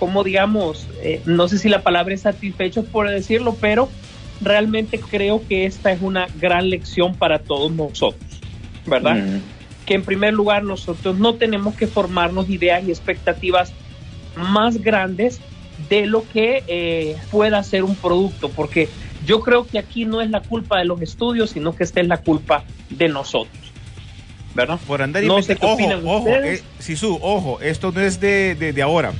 Como digamos, eh, no sé si la palabra es satisfecho por decirlo, pero realmente creo que esta es una gran lección para todos nosotros, ¿verdad? Que en primer lugar nosotros no tenemos que formarnos ideas y expectativas más grandes de lo que eh, pueda ser un producto, porque yo creo que aquí no es la culpa de los estudios, sino que esta es la culpa de nosotros, ¿verdad? Por andar No inventa- sé qué ojo, opinan ojo, eh, Sisu, ojo, esto no es de, de- de ahora.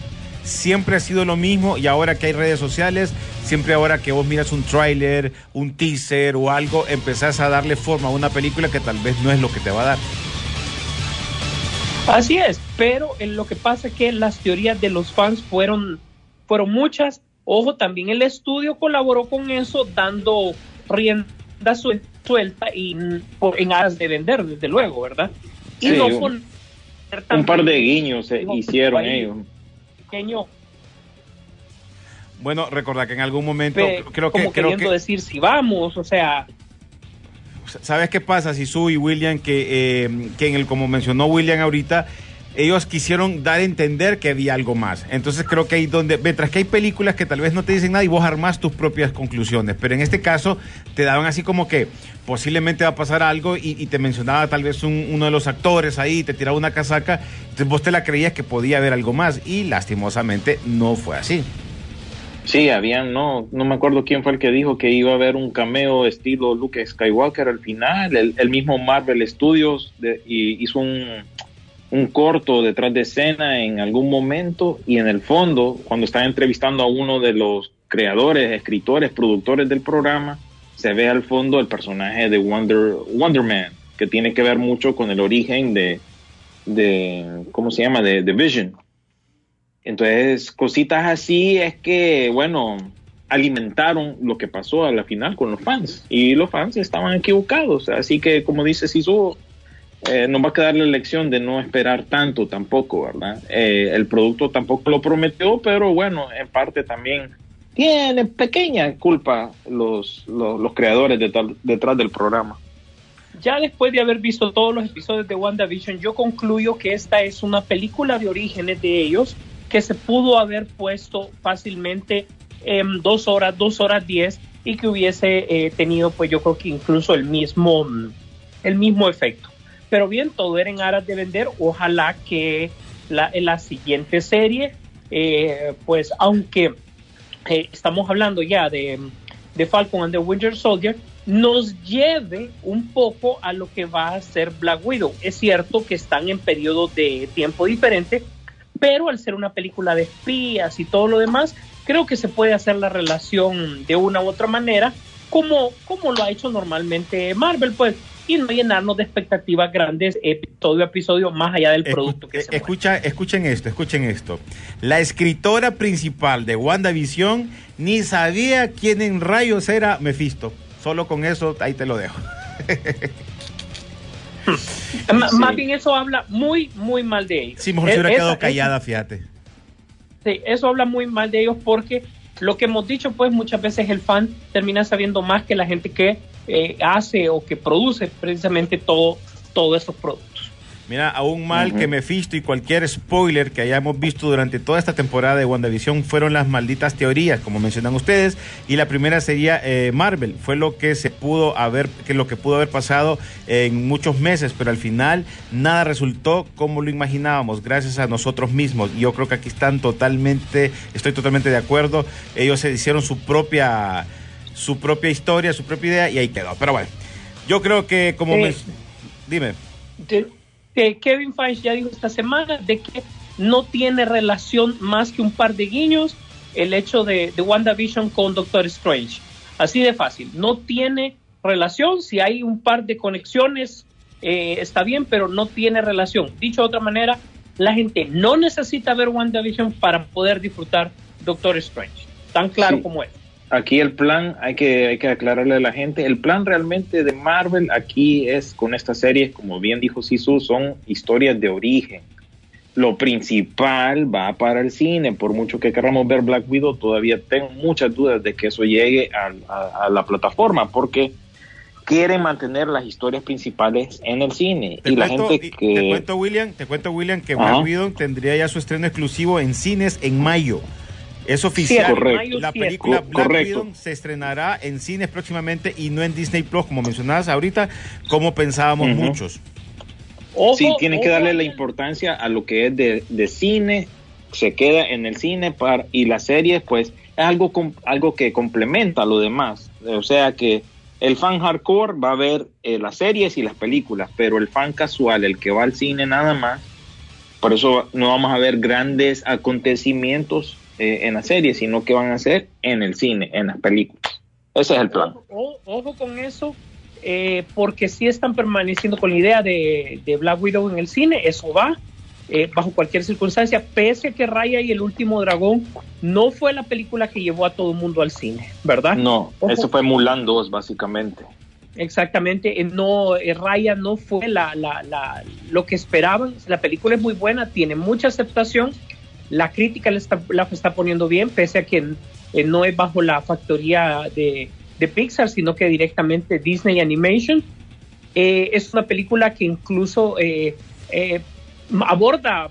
Siempre ha sido lo mismo y ahora que hay redes sociales, siempre ahora que vos miras un tráiler, un teaser o algo, empezás a darle forma a una película que tal vez no es lo que te va a dar. Así es, pero en lo que pasa es que las teorías de los fans fueron, fueron muchas. Ojo, también el estudio colaboró con eso, dando rienda suel- suelta y por- en aras de vender, desde luego, ¿verdad? Y Sí, no un- par de guiños eh, Digo, hicieron ellos. Pequeño, Bueno, recordar que en algún momento pe- creo que como creo queriendo que decir si vamos, o sea, ¿Sabes qué pasa, Sisu y William? Que, eh, que en el, como mencionó William ahorita, ellos quisieron dar a entender que había algo más. Entonces creo que ahí donde, mientras que hay películas que tal vez no te dicen nada y vos armás tus propias conclusiones, pero en este caso te daban así como que posiblemente va a pasar algo y, te mencionaba tal vez un- uno de los actores ahí, te tiraba una casaca, entonces vos te la creías que podía haber algo más y lastimosamente no fue así. Sí, habían, no, no me acuerdo quién fue el que dijo que iba a haber un cameo estilo Luke Skywalker al final. El, el mismo Marvel Studios y hizo un, un corto detrás de escena en algún momento y en el fondo, cuando estaba entrevistando a uno de los creadores, escritores, productores del programa, se ve al fondo el personaje de Wonder, Wonder Man, que tiene que ver mucho con el origen de, de ¿cómo se llama? De, de Vision. Entonces, cositas así es que, bueno, alimentaron lo que pasó a la final con los fans. Y los fans estaban equivocados. Así que, como dice Sisu, eh, nos va a quedar la lección de no esperar tanto tampoco, ¿verdad? Eh, el producto tampoco lo prometió, pero bueno, en parte también tienen pequeña culpa los, los, creadores detrás, del programa. ya después de haber visto todos los episodios de WandaVision, yo concluyo que esta es una película de orígenes de ellos que se pudo haber puesto fácilmente en dos horas, dos horas diez y que hubiese eh, tenido, pues yo creo que incluso el mismo, el mismo efecto. Pero bien, todo era en aras de vender. Ojalá que la, en la siguiente serie, eh, pues aunque eh, estamos hablando ya de, de Falcon and the Winter Soldier, nos lleve un poco a lo que va a ser Black Widow. Es cierto que están en periodos de tiempo diferente, pero al ser una película de espías y todo lo demás, creo que se puede hacer la relación de una u otra manera, como, como lo ha hecho normalmente Marvel, pues, y no llenarnos de expectativas grandes episodio a episodio más allá del Escu- producto que eh, se muestra. escucha, escuchen esto, escuchen esto. La escritora principal de WandaVision ni sabía quién en rayos era Mephisto. Solo con eso, ahí te lo dejo. Sí. Más bien eso habla muy, muy mal de ellos. Sí, mejor se hubiera quedado esa- callada, fíjate. Sí, eso habla muy mal de ellos porque lo que hemos dicho, pues muchas veces el fan termina sabiendo más que la gente que eh, hace o que produce precisamente todo, todos esos productos. Mira, aún mal Ujú. que Mephisto y cualquier spoiler que hayamos visto durante toda esta temporada de WandaVision fueron las malditas teorías, como mencionan ustedes, y la primera sería eh, Marvel, fue lo que se pudo haber, que lo que pudo haber pasado en muchos meses, pero al final nada resultó como lo imaginábamos, gracias a nosotros mismos. Y yo creo que aquí están totalmente, estoy totalmente de acuerdo. Ellos se hicieron su propia, su propia historia, su propia idea, y ahí quedó. Pero bueno, yo creo que como Eh, men- dime. de- que Kevin Feige ya dijo esta semana de que no tiene relación más que un par de guiños el hecho de, de WandaVision con Doctor Strange. Así de fácil. No tiene relación. Si hay un par de conexiones, eh, está bien, pero no tiene relación. Dicho de otra manera, la gente no necesita ver WandaVision para poder disfrutar Doctor Strange. Tan claro Sí. como es. Aquí el plan, hay que, hay que aclararle a la gente, el plan realmente de Marvel aquí es con estas series, como bien dijo Sisu, son historias de origen. Lo principal va para el cine, por mucho que queramos ver Black Widow, todavía tengo muchas dudas de que eso llegue a, a- a la plataforma, porque quieren mantener las historias principales en el cine. Te y la gente que... te cuento, William, te cuento, William, que. Black Widow tendría ya su estreno exclusivo en cines en mayo. Es oficial. Sí, Correcto. mayo La película Black correcto. Widow se estrenará en cines próximamente y no en Disney Plus, como mencionabas ahorita, como pensábamos muchos. Ojo, Sí, tienen que darle la importancia a lo que es de, de cine, se queda en el cine para, y las series, pues es algo, com- algo que complementa lo demás. O sea que el fan hardcore va a ver eh, las series y las películas, pero el fan casual, el que va al cine nada más, por eso no vamos a ver grandes acontecimientos eh, en las series, sino que van a ser en el cine, en las películas. Ese es el plan. Ojo, ojo con eso, eh, porque si están permaneciendo con la idea de, de Black Widow en el cine, eso va, eh, bajo cualquier circunstancia, pese a que Raya y el último dragón no fue la película que llevó a todo el mundo al cine, ¿verdad? No, Ojo. eso fue Mulan 2, básicamente. Exactamente, no, Raya no fue la, la, la- lo que esperaban. La película es muy buena, tiene mucha aceptación. La crítica la está, poniendo bien, pese a que eh, no es bajo la factoría de, Pixar, sino que directamente Disney Animation. Eh, es una película que incluso eh, aborda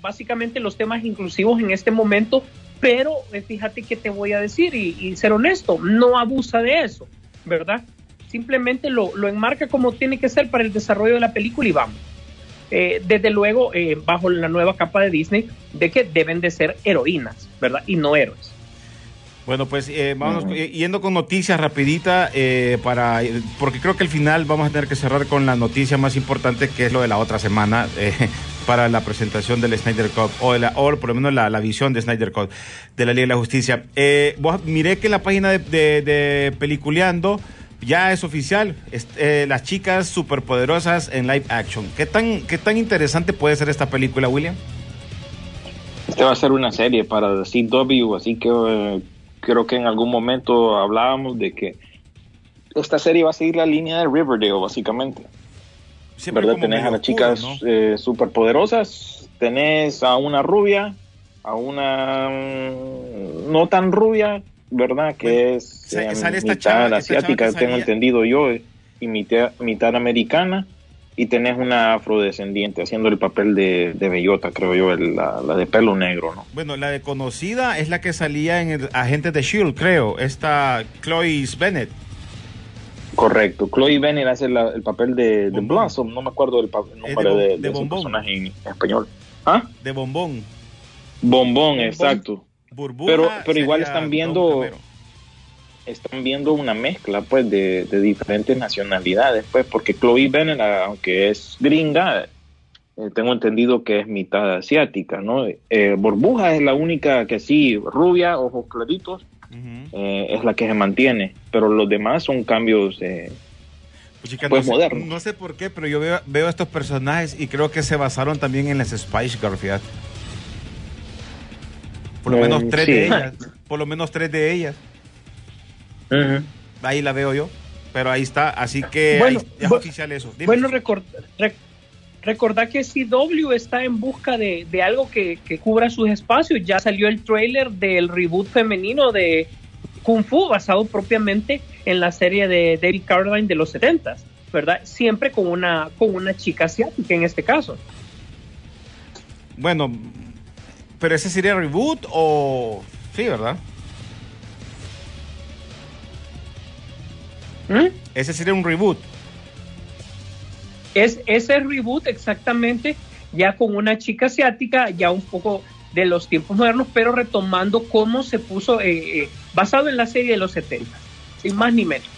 básicamente los temas inclusivos en este momento, pero fíjate que te voy a decir y, ser honesto, no abusa de eso, ¿verdad? Simplemente lo enmarca como tiene que ser para el desarrollo de la película y vamos. Eh, desde luego, eh, bajo la nueva capa de Disney, de que deben de ser heroínas, ¿verdad? Y no héroes. Bueno, pues eh, vamos eh, yendo con noticias rapidita, eh, para, porque creo que al final vamos a tener que cerrar con la noticia más importante, que es lo de la otra semana, para la presentación del Snyder Cut, o, de la, o por lo menos la, la visión de Snyder Cut, de la Liga de la Justicia. Eh, vos- miré que la página de, de- de Peliculeando ya es oficial, eh, las chicas superpoderosas en live action. ¿Qué tan, ¿Qué tan interesante puede ser esta película, William? Este va a ser una serie para CW, así que eh, creo que en algún momento hablábamos de que esta serie va a seguir la línea de Riverdale, básicamente. Siempre ¿Verdad? Tenés a las chicas eh, superpoderosas, tenés a una rubia, a una mm, no tan rubia, ¿verdad? Que Bueno, es eh, sale mitad chava- asiática, tengo salía- entendido yo, eh, y mitad, mitad americana. Y tenés una afrodescendiente haciendo el papel de, de bellota, creo yo, el- la, la de pelo negro, ¿no? Bueno, la de conocida es la que salía en el Agente de Shield, creo. Esta Chloe Bennett. Correcto. Chloe Bennett hace la- el papel de, de. Blossom, no me acuerdo del el de de, personaje en español. ¿Ah? de bombón. Bombón, exacto. Burbuja. Pero- pero igual están viendo-. Están viendo una mezcla, pues, de, de diferentes nacionalidades, pues, porque Chloe Bennett, aunque es gringa, eh, tengo entendido que es mitad asiática, ¿no? Eh, Burbuja es la única que sí, rubia, ojos claritos, eh, es la que se mantiene, pero los demás son cambios eh, Pues, chica, Pues no, sé, moderno. no sé por qué, pero yo veo, veo estos personajes y creo que se basaron también en las Spice Girls, fíjate. Por lo Eh, menos tres sí. de ellas. Por lo menos tres de ellas. Ahí la veo yo. Pero ahí está. Así que Bueno, ahí- es oficial eso. Dime. Bueno, record, rec- recordar que CW está en busca de, de algo que, que cubra sus espacios. Ya salió el trailer del reboot femenino de Kung Fu, basado propiamente en la serie de David Carradine de los 70 ¿verdad? Siempre con una, con una chica asiática en este caso. Bueno, pero ese sería reboot o... Sí, ¿verdad? ¿Mm? Ese sería un reboot. Es ese reboot exactamente, ya con una chica asiática, ya un poco de los tiempos modernos, pero retomando cómo se puso, eh, eh, basado en la serie de los 70, sin más ni menos.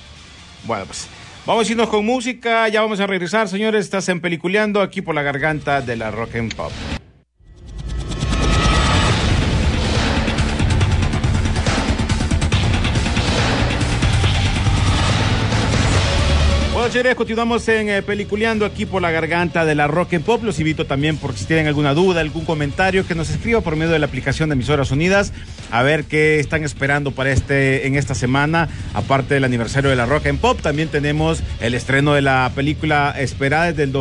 Bueno, pues vamos a irnos con música, ya vamos a regresar, señores. Estás en Peliculeando aquí por la garganta de la Rock and Pop. Continuamos en eh, Peliculeando aquí por la garganta de la Rock and Pop. Los invito también, por si tienen alguna duda, algún comentario, que nos escriba por medio de la aplicación de Emisoras Unidas, a ver qué están esperando para este en esta semana. Aparte del aniversario de la Rock and Pop, también tenemos el estreno de la película esperada desde el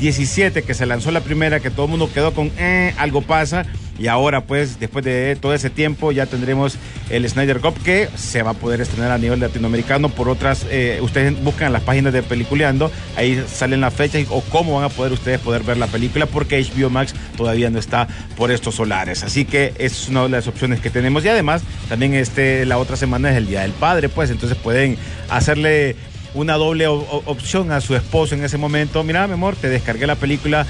2017, que se lanzó la primera, que todo el mundo quedó con eh, algo pasa. Y ahora, pues, después de todo ese tiempo, ya tendremos el Snyder Cup que se va a poder estrenar a nivel latinoamericano por otras. eh, ustedes buscan las páginas de Peliculeando, ahí salen las fechas o cómo van a poder ustedes poder ver la película, porque HBO Max todavía no está por estos solares. Así que es una de las opciones que tenemos. Y además, también este, la otra semana es el Día del Padre, pues, entonces pueden hacerle una doble opción a su esposo en ese momento. Mira, mi amor, te descargué la película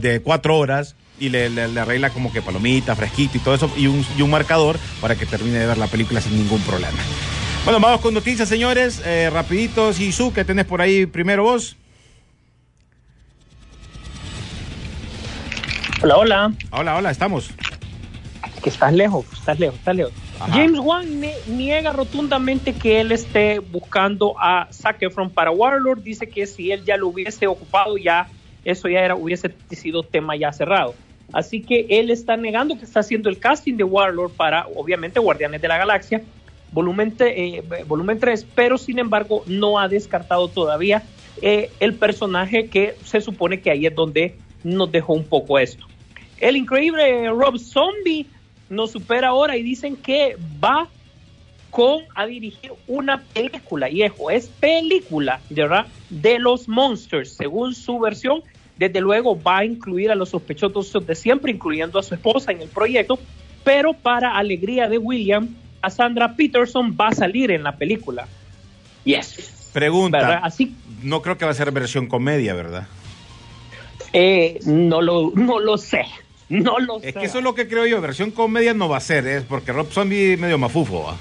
de cuatro horas y le, le- le arregla como que palomita, fresquito y todo eso y un, y un marcador para que termine de ver la película sin ningún problema. Bueno, vamos con noticias, señores. Eh, rapiditos. Y su, ¿qué tenés por ahí primero vos? Hola, hola. Hola, hola, estamos. que estás lejos, estás lejos, estás lejos. James Wan niega rotundamente que él esté buscando a Zac Efron para Warlord. Dice que si él ya lo hubiese ocupado, ya eso ya hubiese sido tema ya cerrado. Así que él está negando que está haciendo el casting de Warlord para, obviamente, Guardianes de la Galaxia, volumen, te- eh, volumen 3, pero sin embargo no ha descartado todavía eh, el personaje que se supone que ahí es donde nos dejó un poco esto. El increíble Rob Zombie nos supera ahora y dicen que va con a dirigir una película, y es película, de verdad, de los Monsters, según su versión. Desde luego va a incluir a los sospechosos de siempre, incluyendo a su esposa en el proyecto, pero para alegría de William, a Sandra Peterson va a salir en la película. Yes. Pregunta. ¿Verdad? Así No creo que va a ser versión comedia, ¿verdad? eh, no, lo, no lo sé. No lo sé. Es que eso es lo que creo yo. Versión comedia no va a ser, es porque Rob Zombie es medio mafufo.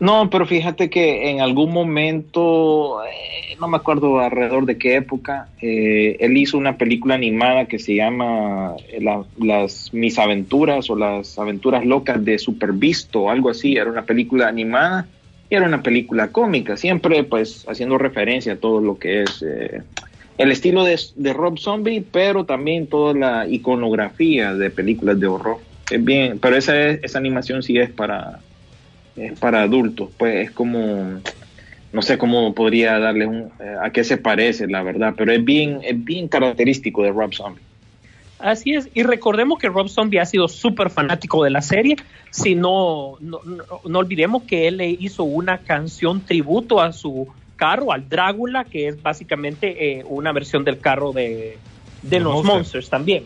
No, pero fíjate que en algún momento, eh, no me acuerdo alrededor de qué época, eh, él hizo una película animada que se llama eh, la- las Mis Aventuras o las Aventuras Locas de Super Visto, algo así. Era una película animada y era una película cómica, siempre pues haciendo referencia a todo lo que es eh, el estilo de, de Rob Zombie, pero también toda la iconografía de películas de horror. Es bien, pero esa, es- esa animación sí es para es para adultos, pues es como, no sé cómo podría darle un, eh, a qué se parece, la verdad, pero es bien, es bien característico de Rob Zombie. Así es, y recordemos que Rob Zombie ha sido súper fanático de la serie. Si no, no, no, no olvidemos que él le hizo una canción tributo a su carro, al Drácula, que es básicamente eh, una versión del carro de, de Los los Monsters. Monsters también.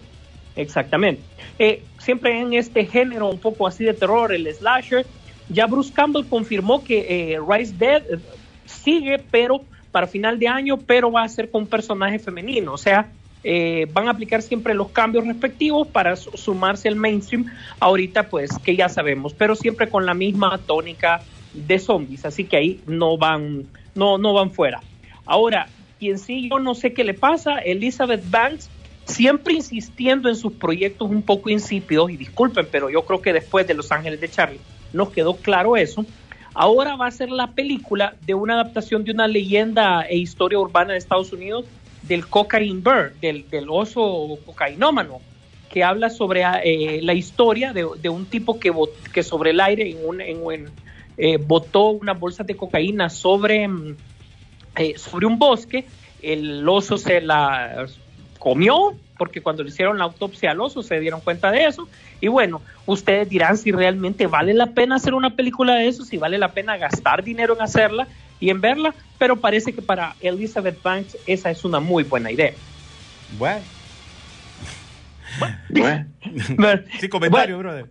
Exactamente. Eh, siempre en este género un poco así de terror, el slasher, ya Bruce Campbell confirmó que eh, Rise Dead sigue, pero para final de año, pero va a ser con un personaje femenino. O sea, eh, van a aplicar siempre los cambios respectivos para su- sumarse al mainstream. Ahorita, pues, que ya sabemos, pero siempre con la misma tónica de zombies. Así que ahí no van, no, no van fuera. Ahora, quien sí, yo no sé qué le pasa, Elizabeth Banks, siempre insistiendo en sus proyectos un poco insípidos, y disculpen, pero yo creo que después de Los Ángeles de Charlie nos quedó claro eso. Ahora va a ser la película de una adaptación de una leyenda e historia urbana de Estados Unidos del cocaine bear, del, del oso cocainómano, que habla sobre eh, la historia de, de un tipo que, que sobre el aire en un, en un- eh, botó unas bolsas de cocaína sobre, mm, eh, sobre un bosque, el oso se la comió porque cuando le hicieron la autopsia al oso se dieron cuenta de eso. Y bueno, ustedes dirán si realmente vale la pena hacer una película de eso, si vale la pena gastar dinero en hacerla y en verla, pero parece que para Elizabeth Banks esa es una muy buena idea. Bueno. Bueno, Sin comentario, Bueno, brother.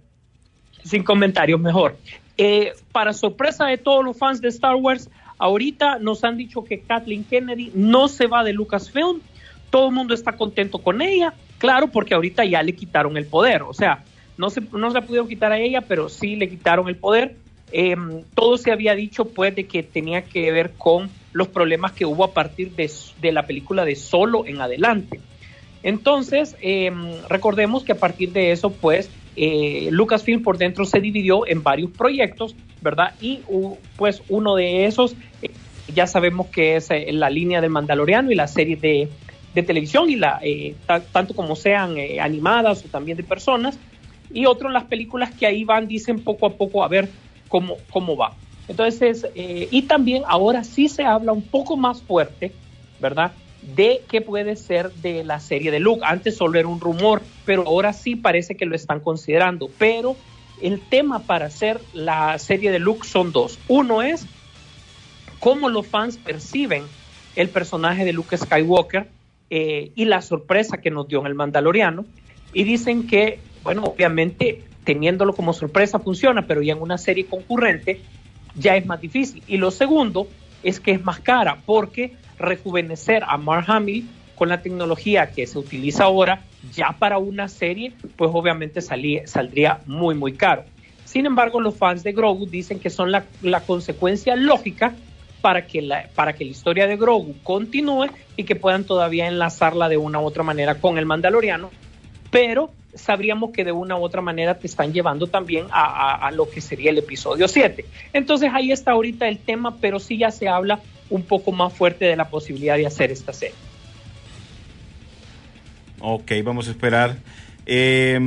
sin comentarios, mejor. Eh, para sorpresa de todos los fans de Star Wars, ahorita nos han dicho que Kathleen Kennedy no se va de Lucasfilm. Todo el mundo está contento con ella, claro, porque ahorita ya le quitaron el poder. O sea, no se, no se la pudieron quitar a ella, pero sí le quitaron el poder. Eh, todo se había dicho, pues, de que tenía que ver con los problemas que hubo a partir de, de la película de Solo en adelante. Entonces, eh, recordemos que a partir de eso, pues, eh, Lucasfilm por dentro se dividió en varios proyectos, ¿verdad? Y pues uno de esos, eh, ya sabemos que es eh, la línea del Mandaloriano y la serie de, de televisión, y la, ta- tanto como sean animadas o también de personas, y otro las películas que ahí van, dicen poco a poco a ver cómo, cómo va. Entonces, y también ahora sí se habla un poco más fuerte, ¿verdad? De qué puede ser de la serie de Luke. Antes solo era un rumor, pero ahora sí parece que lo están considerando. Pero el tema para hacer la serie de Luke son dos. Uno es cómo los fans perciben el personaje de Luke Skywalker eh, y la sorpresa que nos dio en el Mandaloriano. Y dicen que, bueno, obviamente teniéndolo como sorpresa funciona, pero ya en una serie concurrente ya es más difícil. Y lo segundo es que es más cara, porque rejuvenecer a Mark Hamill con la tecnología que se utiliza ahora, ya para una serie, pues obviamente saldría muy, muy caro. Sin embargo, los fans de Grogu dicen que son la, la consecuencia lógica para que, la, para que la historia de Grogu continúe y que puedan todavía enlazarla de una u otra manera con el Mandaloriano, pero sabríamos que de una u otra manera te están llevando también a, a- a lo que sería el episodio 7. Entonces ahí está ahorita el tema, pero sí ya se habla un poco más fuerte de la posibilidad de hacer esta serie. Ok, vamos a esperar. Eh,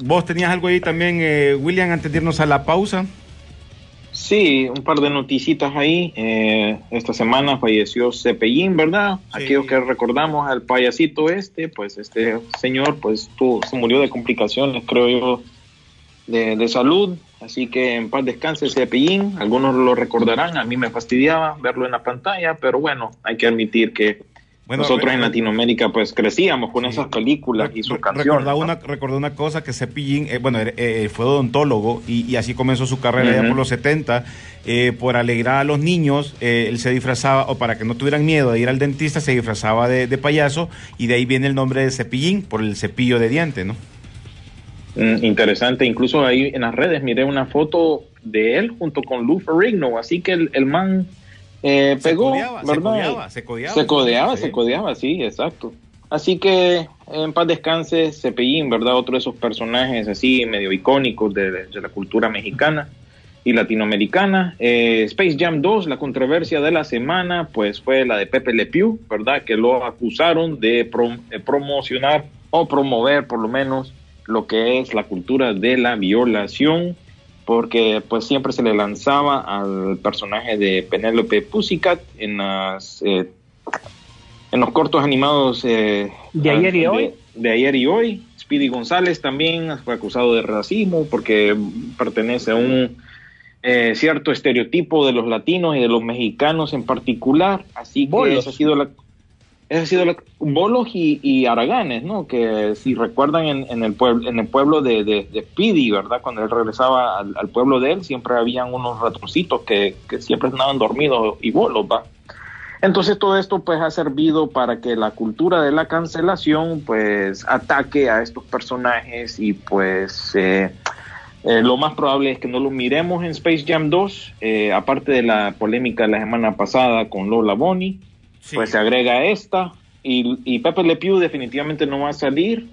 Vos tenías algo ahí también, eh, William, antes de irnos a la pausa. Sí, un par de noticitas ahí. Eh, esta semana falleció Cepellín, ¿verdad? Sí. Aquellos que recordamos al payasito este, pues este señor pues tuvo, se murió de complicaciones, creo yo, de, de salud. Así que en paz descanse Cepellín. Algunos lo recordarán, a mí me fastidiaba verlo en la pantalla, pero bueno, hay que admitir que Bueno, nosotros en Latinoamérica pues crecíamos con esas películas y sus canciones. Recordaba ¿no? una, recordé una cosa que Cepillín, eh, bueno, eh, fue odontólogo y, y así comenzó su carrera ya Ujú. por los 70. eh, por alegrar a los niños, eh, él se disfrazaba, o para que no tuvieran miedo de ir al dentista, se disfrazaba de, de payaso y de ahí viene el nombre de Cepillín, por el cepillo de diente, ¿no? Mm, interesante, incluso ahí en las redes miré una foto de él junto con Lou Ferrigno, así que el, el man eh, Se pegó, codeaba, se ¿verdad? codeaba, se codeaba. se codeaba, Sí. se codeaba, sí, exacto. Así que en paz descanse Cepellín, ¿verdad? Otro de esos personajes así medio icónicos de, de la cultura mexicana y latinoamericana. Eh, Space Jam 2, la controversia de la semana, pues fue la de Pepe Le Pew, ¿verdad? Que lo acusaron de prom- eh, promocionar o promover por lo menos lo que es la cultura de la violación, porque pues siempre se le lanzaba al personaje de Penélope Pussycat en las eh, en los cortos animados eh, De ayer y hoy. de ayer y hoy. Speedy González también fue acusado de racismo porque pertenece a un eh, cierto estereotipo de los latinos y de los mexicanos en particular. Así que Bolos. esa ha sido la esa ha sido bolos y, y araganes, ¿no? Que si recuerdan en, el pueblo en el pueblo de, de, Speedy, ¿verdad? Cuando él regresaba al, pueblo de él, siempre habían unos ratoncitos que, que siempre estaban dormidos y bolos, ¿va? Entonces todo esto pues ha servido para que la cultura de la cancelación pues ataque a estos personajes y pues eh, eh, lo más probable es que no lo miremos en Space Jam 2, eh, aparte de la polémica de la semana pasada con Lola Bonnie, Sí. pues se agrega esta y, y Pepe Le Pew definitivamente no va a salir,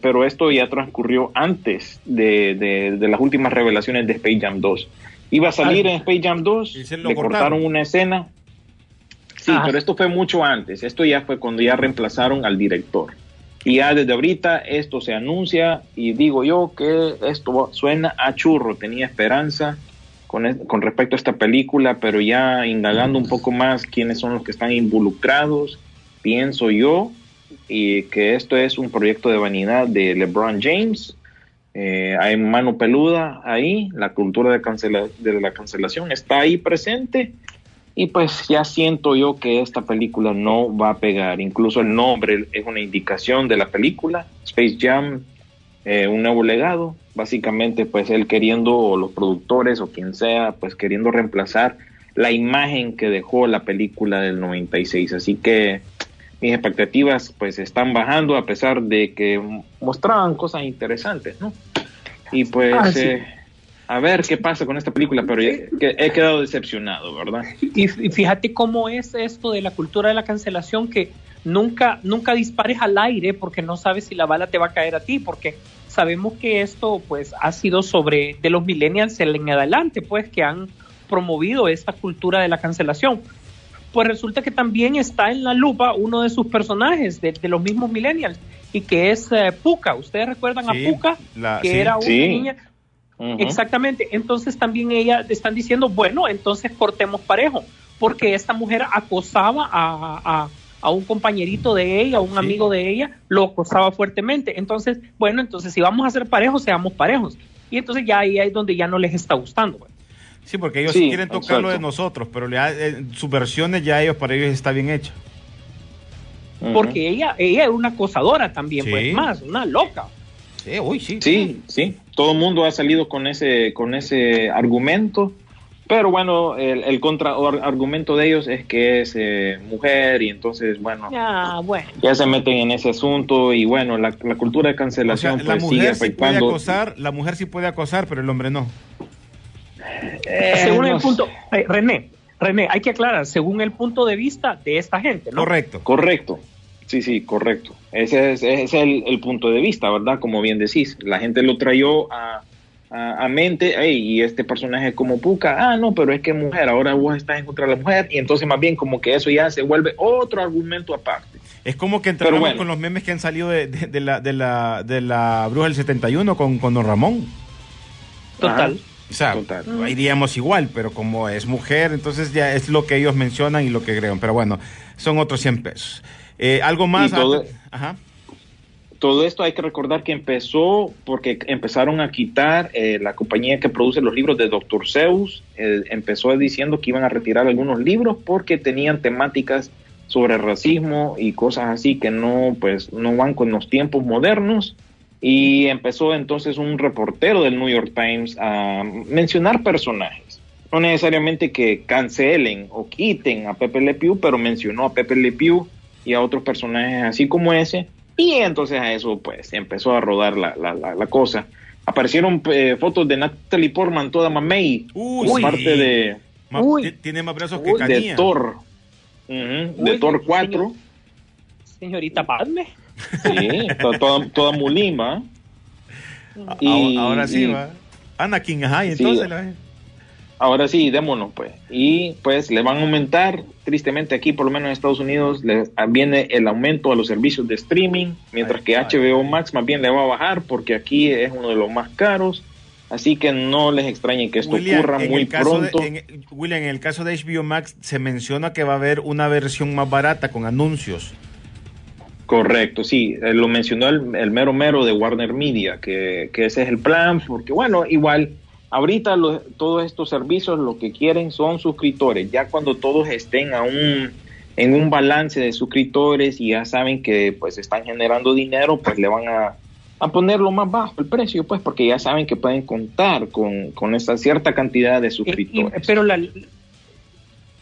pero esto ya transcurrió antes de, de- de las últimas revelaciones de Space Jam 2. Iba a salir en Space Jam 2, Y se lo le cortaron. cortaron una escena. Sí, Ajá. pero esto fue mucho antes. Esto ya fue cuando ya reemplazaron al director. Y ya desde ahorita esto se anuncia y digo yo que esto suena a churro. Tenía esperanza con, con respecto a esta película, pero ya indagando un poco más quiénes son los que están involucrados, pienso yo y que esto es un proyecto de vanidad de LeBron James. Eh, hay mano peluda ahí, la cultura de, cancela de la cancelación está ahí presente y pues ya siento yo que esta película no va a pegar. Incluso el nombre es una indicación de la película, Space Jam, eh, un nuevo legado. Básicamente pues él queriendo, o los productores o quien sea, pues queriendo reemplazar la imagen que dejó la película del 96. Así que mis expectativas pues están bajando a pesar de que mostraban cosas interesantes, ¿no? Y pues Ah, sí. eh, a ver qué pasa con esta película, pero he quedado decepcionado, ¿verdad? Y fíjate cómo es esto de la cultura de la cancelación que nunca, nunca dispares al aire porque no sabes si la bala te va a caer a ti, porque sabemos que esto pues ha sido sobre de los millennials en adelante, pues que han promovido esta cultura de la cancelación. Pues resulta que también está en la lupa uno de sus personajes de, de los mismos millennials y que es eh, Puka. ¿Ustedes recuerdan Sí, a Puka? la- que sí. era una Sí. niña. Exactamente. Entonces también ella están diciendo, bueno, entonces cortemos parejo, porque esta mujer acosaba a, a- a un compañerito de ella, a un Sí. amigo de ella, lo acosaba fuertemente. Entonces, bueno, entonces si vamos a ser parejos, seamos parejos. Y entonces ya ahí es donde ya no les está gustando. pues. Sí, porque ellos Sí, quieren tocar lo de nosotros, pero ya, eh, sus versiones ya ellos, para ellos está bien hecha. Porque ella, ella era una acosadora también, Sí. pues más, una loca. Sí, uy, sí. Sí, sí, todo el mundo ha salido con ese, con ese argumento, pero bueno, el, el contraargumento de ellos es que es eh, mujer y entonces, bueno, Ya, bueno. ya se meten en ese asunto y bueno, la, la cultura de O sea, cancelación la pues sigue mujer sí puede acosar, la mujer sí puede acosar, pero el hombre no. Eh, según no el punto, eh, René, René, hay que aclarar, según el punto de vista de esta gente, ¿no? Correcto. Correcto. Sí, sí, correcto. Ese es, ese es el, el punto de vista, ¿verdad? Como bien decís, la gente lo trayó a, a, a mente, "Ey, y este personaje como Puka, ah, no, pero es que es mujer, ahora vos estás en contra de la mujer, y entonces más bien como que eso ya se vuelve otro argumento aparte. Es como que entramos bueno. con los memes que han salido de, de- de la, de, la, de la Bruja del 71 con, con Don Ramón. Total. Ajá. O sea, Total. iríamos igual, pero como es mujer, entonces ya es lo que ellos mencionan y lo que creen. Pero bueno, son otros 100 pesos. Eh, ¿Algo más? Y todo- Ajá. Todo esto hay que recordar que empezó porque empezaron a quitar eh, la compañía que produce los libros de Dr. Zeus, eh, empezó diciendo que iban a retirar algunos libros porque tenían temáticas sobre racismo y cosas así que no pues no van con los tiempos modernos y empezó entonces un reportero del New York Times a mencionar personajes no necesariamente que cancelen o quiten a Pepe Le Pew pero mencionó a Pepe Le Pew y a otros personajes así como ese y entonces a eso pues empezó a rodar la, la, la, la cosa aparecieron eh, fotos de Natalie Portman toda mamey Uy, parte de, Ma- Uy. ti- Tiene más brazos que Uy, de Canía. Thor de Uy, Thor señor. 4 Señorita Padme. Sí, to- toda, toda mulima. Y- ahora sí, y- va. Anakin, ajá, y Sí. entonces la- Ahora sí, démonos pues. Y pues le van a aumentar, tristemente aquí por lo menos en Estados Unidos, le viene el aumento a los servicios de streaming, mientras que. HBO Max más bien le va a bajar porque aquí es uno de los más caros. Así que no les extrañe que esto William, ocurra muy de- pronto. en- William, en el caso de HBO Max se menciona que va a haber una versión más barata con anuncios. Correcto, sí, eh, lo mencionó el, el mero mero de Warner Media, que, que ese es el plan, porque bueno, igual, ahorita lo- todos estos servicios lo que quieren son suscriptores, ya cuando todos estén a un, en un balance de suscriptores y ya saben que pues están generando dinero, pues le van a, a ponerlo más bajo el precio, pues porque ya saben que pueden contar con, con esa cierta cantidad de Y- y- suscriptores. pero la,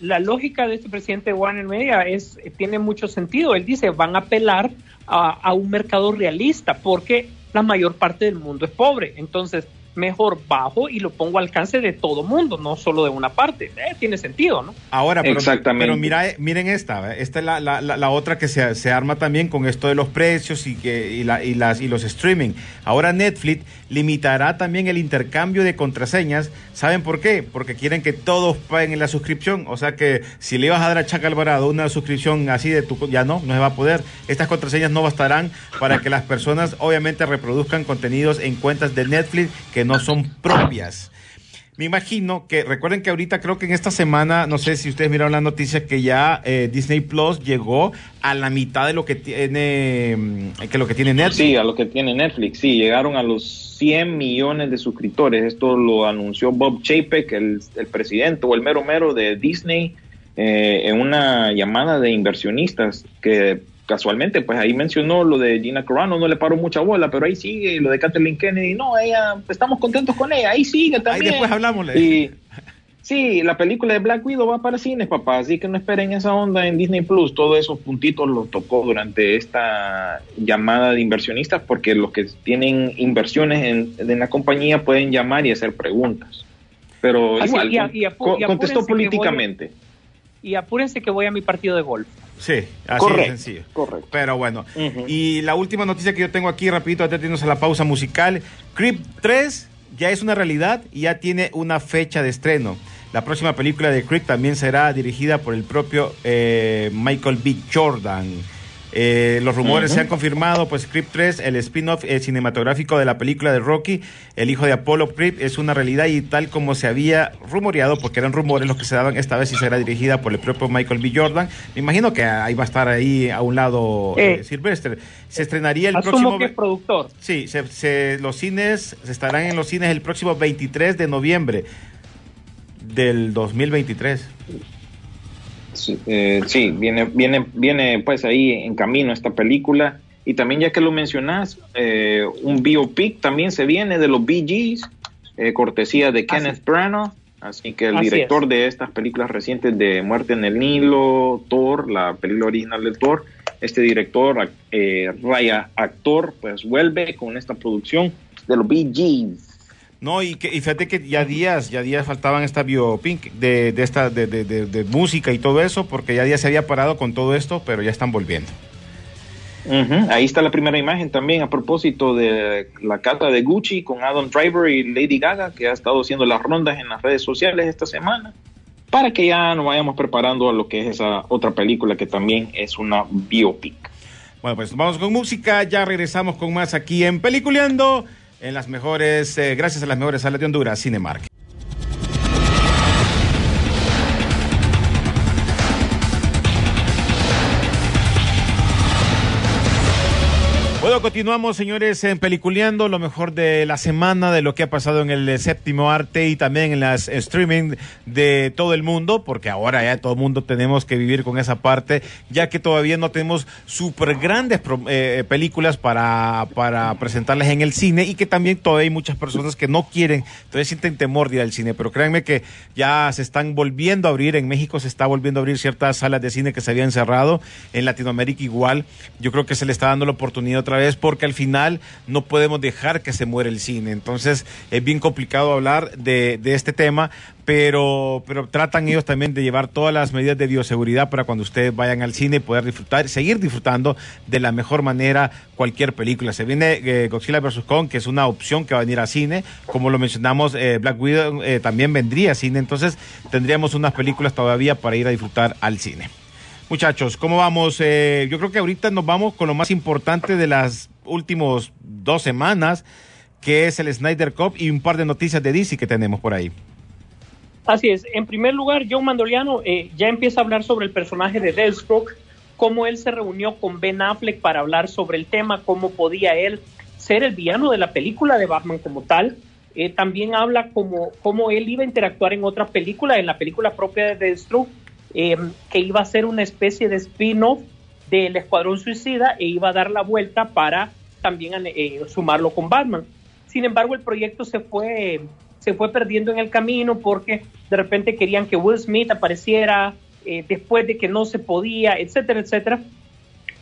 la lógica de este presidente de Warner Media es, tiene mucho sentido. Él dice, van a apelar a, a un mercado realista porque la mayor parte del mundo es pobre. Entonces, mejor bajo y lo pongo al alcance de todo mundo, no solo de una parte. Eh, tiene sentido, ¿no? Ahora, pero, Exactamente. pero mira, eh, miren esta, esta es la, la- la- la otra que se, se arma también con esto de los precios y, que, y, la- y las, y los streaming. Ahora Netflix limitará también el intercambio de contraseñas. ¿Saben por qué? Porque quieren que todos paguen en la suscripción. O sea que si le ibas a dar a Chaca Alvarado una suscripción así de tu... Ya no, no se va a poder. Estas contraseñas no bastarán para que las personas obviamente reproduzcan contenidos en cuentas de Netflix que no son propias. Me imagino que, recuerden que ahorita creo que en esta semana, no sé si ustedes miraron la noticia, que ya eh, Disney Plus llegó a la mitad de lo que tiene, mm, que lo que tiene Netflix. Sí, a lo que tiene Netflix, sí, llegaron a los 100 millones de suscriptores. Esto lo anunció Bob Chapek, el, presidente o el mero mero de Disney, eh, en una llamada de inversionistas que casualmente, pues ahí mencionó lo de Gina Carano, no le paró mucha bola, pero ahí sigue, lo de Kathleen Kennedy, no, ella, estamos contentos con ella, ahí sigue Ahí también. después hablamos. Y sí, la película de Black Widow va para cines, papá, así que no esperen esa onda en Disney Plus. Todos esos puntitos los tocó durante esta llamada de inversionistas, porque los que tienen inversiones en, en la compañía pueden llamar y hacer preguntas. Pero Así, igual, y a- y apu- co- y contestó voy políticamente. Y apúrense que voy a mi partido de golf. Sí, así Correcto, de sencillo. correcto. Pero bueno, y la última noticia que yo tengo aquí, rapidito, antes de irnos a la pausa musical, Creep 3 ya es una realidad y ya tiene una fecha de estreno. La próxima película de Creep también será dirigida por el propio eh, Michael B. Jordan. Eh, los rumores se han confirmado, pues Creep 3, el spin-off eh, cinematográfico de la película de Rocky, el hijo de Apollo Creep, es una realidad y tal como se había rumoreado, porque eran rumores los que se daban, esta vez sí será dirigida por el propio Michael B. Jordan. Me imagino que ahí va a estar ahí a un lado eh, Eh, Sylvester. Se estrenaría el Asumo próximo... que es productor. Sí, se- se- los cines se estarán en los cines el próximo 23 de noviembre del 2023. Sí, eh, sí, viene, viene, viene pues ahí en camino esta película. Y también ya que lo mencionás, eh, un biopic también se viene de los Bee Gees, eh, cortesía de Kenneth Branagh. Así que el Así director es. de estas películas recientes de Muerte en el Nilo, Thor, la película original de Thor, este director, eh, Raya actor, pues vuelve con esta producción de los Bee Gees. No, y, que, y fíjate que ya días, ya días faltaban esta biopic de, de esta de, de- de- música y todo eso, porque ya días se había parado con todo esto, pero ya están volviendo. Ahí está la primera imagen también a propósito de la cata de Gucci con Adam Driver y Lady Gaga, que ha estado haciendo las rondas en las redes sociales esta semana, para que ya nos vayamos preparando a lo que es esa otra película que también es una biopic. Bueno, pues vamos con música, ya regresamos con más aquí en Peliculeando, en las mejores, eh, gracias a las mejores salas de Honduras, Cinemark. Continuamos, señores, en Peliculeando, lo mejor de la semana, de lo que ha pasado en el eh, séptimo arte y también en las eh, streaming de todo el mundo, porque ahora ya todo el mundo tenemos que vivir con esa parte, ya que todavía no tenemos súper grandes pro- eh, películas para, para presentarles en el cine y que también todavía hay muchas personas que no quieren, todavía sienten temor de ir al cine, pero créanme que ya se están volviendo a abrir, en México se está volviendo a abrir ciertas salas de cine que se habían cerrado, en Latinoamérica igual, yo creo que se le está dando la oportunidad otra vez porque al final no podemos dejar que se muera el cine, entonces es bien complicado hablar de, de este tema, pero, pero tratan ellos también de llevar todas las medidas de bioseguridad para cuando ustedes vayan al cine poder disfrutar, seguir disfrutando de la mejor manera cualquier película. Se viene eh, Godzilla vs. Kong, que es una opción que va a venir a cine, como lo mencionamos, eh, Black Widow eh, también vendría a cine, entonces tendríamos unas películas todavía para ir a disfrutar al cine. Muchachos, ¿cómo vamos? Eh, yo creo que ahorita nos vamos con lo más importante de las últimas dos semanas, que es el Snyder Cup y un par de noticias de DC que tenemos por ahí. Así es. En primer lugar, John Mandoliano eh, ya empieza a hablar sobre el personaje de Deathstroke, cómo él se reunió con Ben Affleck para hablar sobre el tema, cómo podía él ser el villano de la película de Batman como tal. Eh, también habla como cómo él iba a interactuar en otra película, en la película propia de Deathstroke, eh, que iba a ser una especie de spin-off del Escuadrón Suicida e iba a dar la vuelta para también eh, sumarlo con Batman. Sin embargo, el proyecto se fue, se fue perdiendo en el camino porque de repente querían que Will Smith apareciera eh, después de que no se podía, etcétera, etcétera.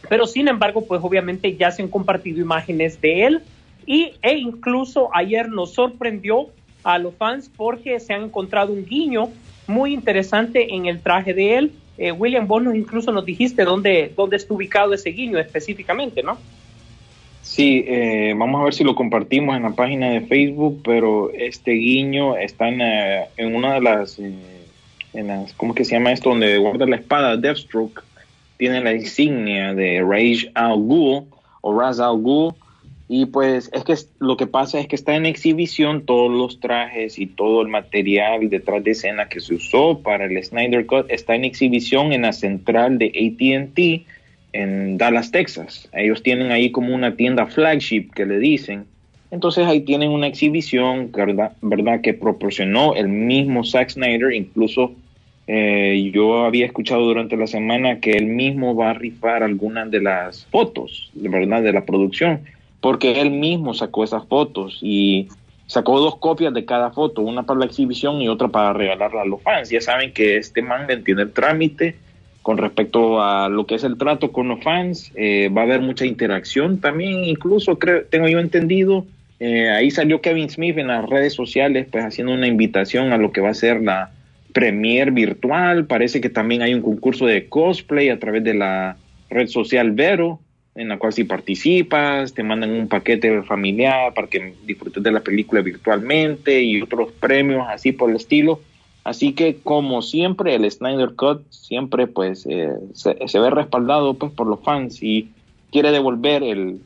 Pero sin embargo, pues obviamente ya se han compartido imágenes de él y, e incluso ayer nos sorprendió a los fans porque se han encontrado un guiño muy interesante en el traje de él. Eh, William, vos nos incluso nos dijiste dónde, dónde está ubicado ese guiño específicamente, ¿no? Sí, eh, vamos a ver si lo compartimos en la página de Facebook, pero este guiño está en, eh, en una de las, eh, en las, ¿cómo que se llama esto? Donde guarda la espada Deathstroke, tiene la insignia de Rage Al Ghul o Raz Al Ghul, Y pues es que lo que pasa es que está en exhibición todos los trajes y todo el material detrás de escena que se usó para el Snyder Cut está en exhibición en la central de AT&T en Dallas, Texas. Ellos tienen ahí como una tienda flagship que le dicen. Entonces ahí tienen una exhibición, ¿verdad? ¿verdad? Que proporcionó el mismo Zack Snyder, incluso eh, yo había escuchado durante la semana que él mismo va a rifar algunas de las fotos, verdad, de la producción, porque él mismo sacó esas fotos y sacó dos copias de cada foto, una para la exhibición y otra para regalarla a los fans. Ya saben que este man entiende el trámite con respecto a lo que es el trato con los fans, eh, va a haber mucha interacción también, incluso creo, tengo yo entendido, eh, ahí salió Kevin Smith en las redes sociales, pues haciendo una invitación a lo que va a ser la premier virtual, parece que también hay un concurso de cosplay a través de la red social Vero, en la cual si participas, te mandan un paquete familiar para que disfrutes de la película virtualmente y otros premios así por el estilo. Así que como siempre el Snyder Cut siempre pues eh, se, se ve respaldado pues por los fans y quiere devolver el,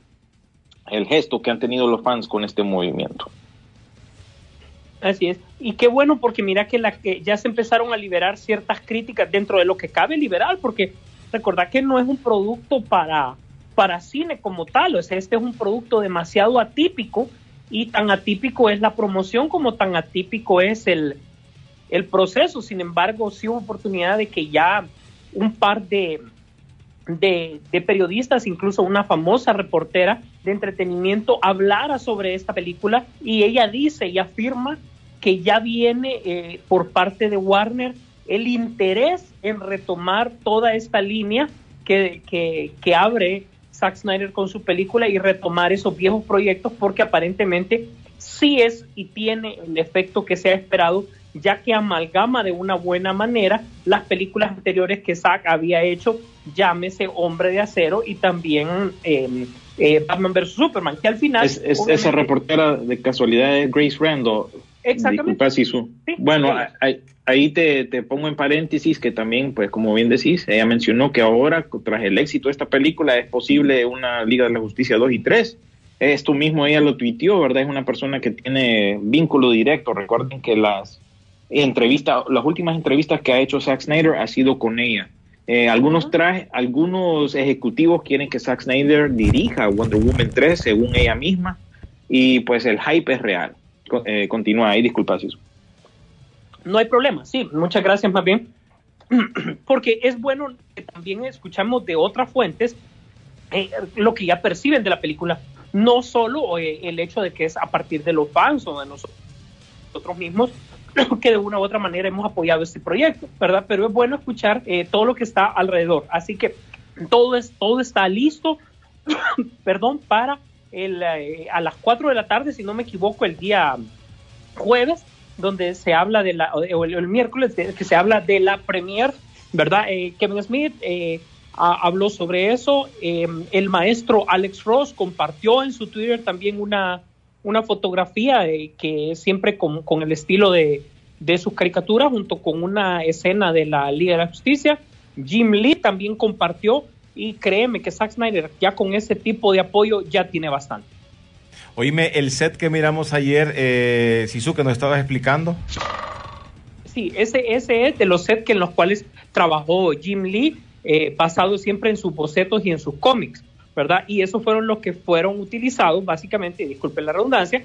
el gesto que han tenido los fans con este movimiento. Así es. Y qué bueno porque mira que, la, que ya se empezaron a liberar ciertas críticas dentro de lo que cabe liberar, porque recordad que no es un producto para, para cine como tal, o sea, este es un producto demasiado atípico y tan atípico es la promoción como tan atípico es el, el proceso. Sin embargo, sí hubo oportunidad de que ya un par de, de, periodistas, incluso una famosa reportera de entretenimiento, hablara sobre esta película y ella dice y afirma que ya viene eh, por parte de Warner el interés en retomar toda esta línea que, que abre Zack Snyder con su película y retomar esos viejos proyectos porque aparentemente sí es y tiene el efecto que se ha esperado ya que amalgama de una buena manera las películas anteriores que Zack había hecho, llámese Hombre de Acero y también eh, eh, Batman vs. Superman, que al final... Es, es esa reportera de casualidad es Grace Randall. Exactamente. Disculpa, Sisu. Sí, bueno, ahí te, te, pongo en paréntesis que también, pues como bien decís, ella mencionó que ahora, tras el éxito de esta película, es posible una Liga de la Justicia 2 y 3. Esto mismo ella lo tuiteó, ¿verdad? Es una persona que tiene vínculo directo. Recuerden que las entrevistas, las últimas entrevistas que ha hecho Zack Snyder ha sido con ella. Eh, algunos traje, algunos ejecutivos quieren que Zack Snyder dirija Wonder Woman 3 según ella misma y pues el hype es real. Eh, continúa ahí, disculpa. Sis. No hay problema, sí, muchas gracias más bien, porque es bueno que también escuchamos de otras fuentes eh, lo que ya perciben de la película, no solo eh, el hecho de que es a partir de los fans o de nosotros mismos, que de una u otra manera hemos apoyado este proyecto, ¿verdad? Pero es bueno escuchar eh, todo lo que está alrededor. Así que todo, es, todo está listo, perdón, para el, eh, a las 4 de la tarde, si no me equivoco, el día jueves, donde se habla de la, o el, el miércoles, de, que se habla de la premier, ¿verdad? Eh, Kevin Smith a, habló sobre eso. el maestro Alex Ross compartió en su Twitter también una una fotografía eh, que siempre con, con el estilo de, de, sus caricaturas, junto con una escena de la Liga de la Justicia. Jim Lee también compartió y créeme que Zack Snyder ya con ese tipo de apoyo ya tiene bastante. Oíme, el set que miramos ayer, eh, Sisu, que nos estabas explicando. Sí, ese, ese es de los sets que en los cuales trabajó Jim Lee, eh, basado siempre en sus bocetos y en sus cómics. ¿verdad? Y esos fueron los que fueron utilizados, básicamente, disculpen la redundancia,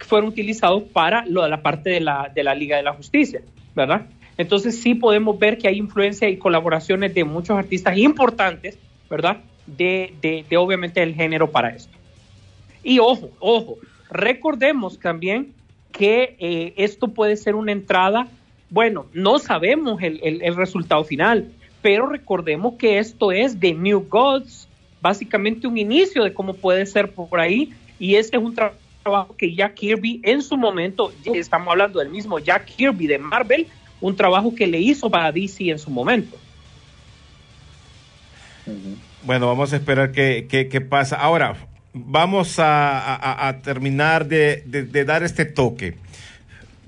fueron utilizados para lo de la parte de la, de la Liga de la Justicia, ¿verdad? Entonces sí podemos ver que hay influencia y colaboraciones de muchos artistas importantes, ¿verdad? De, de, obviamente el género para esto. Y ojo, ojo, recordemos también que eh, esto puede ser una entrada, bueno, no sabemos el, el, resultado final, pero recordemos que esto es de New Gods, básicamente un inicio de cómo puede ser por ahí y este es un tra trabajo que Jack Kirby en su momento, estamos hablando del mismo Jack Kirby de Marvel, un trabajo que le hizo para DC en su momento. Bueno, vamos a esperar qué, qué, pasa. Ahora, vamos a, terminar de, de, dar este toque.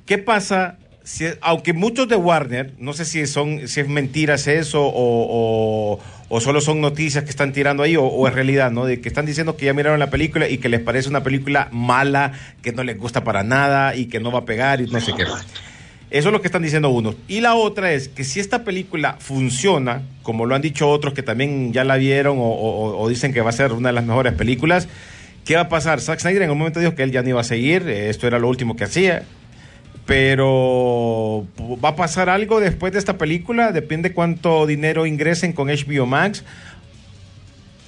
¿Qué pasa si, aunque muchos de Warner, no sé si son, si es mentiras eso o, o o solo son noticias que están tirando ahí, o, o es realidad, ¿no? De que están diciendo que ya miraron la película y que les parece una película mala, que no les gusta para nada y que no va a pegar y no sé qué. Eso es lo que están diciendo unos. Y la otra es que si esta película funciona, como lo han dicho otros que también ya la vieron o, o- o dicen que va a ser una de las mejores películas, ¿qué va a pasar? Zack Snyder en un momento dijo que él ya no iba a seguir, esto era lo último que hacía. Pero va a pasar algo después de esta película, depende cuánto dinero ingresen con HBO Max.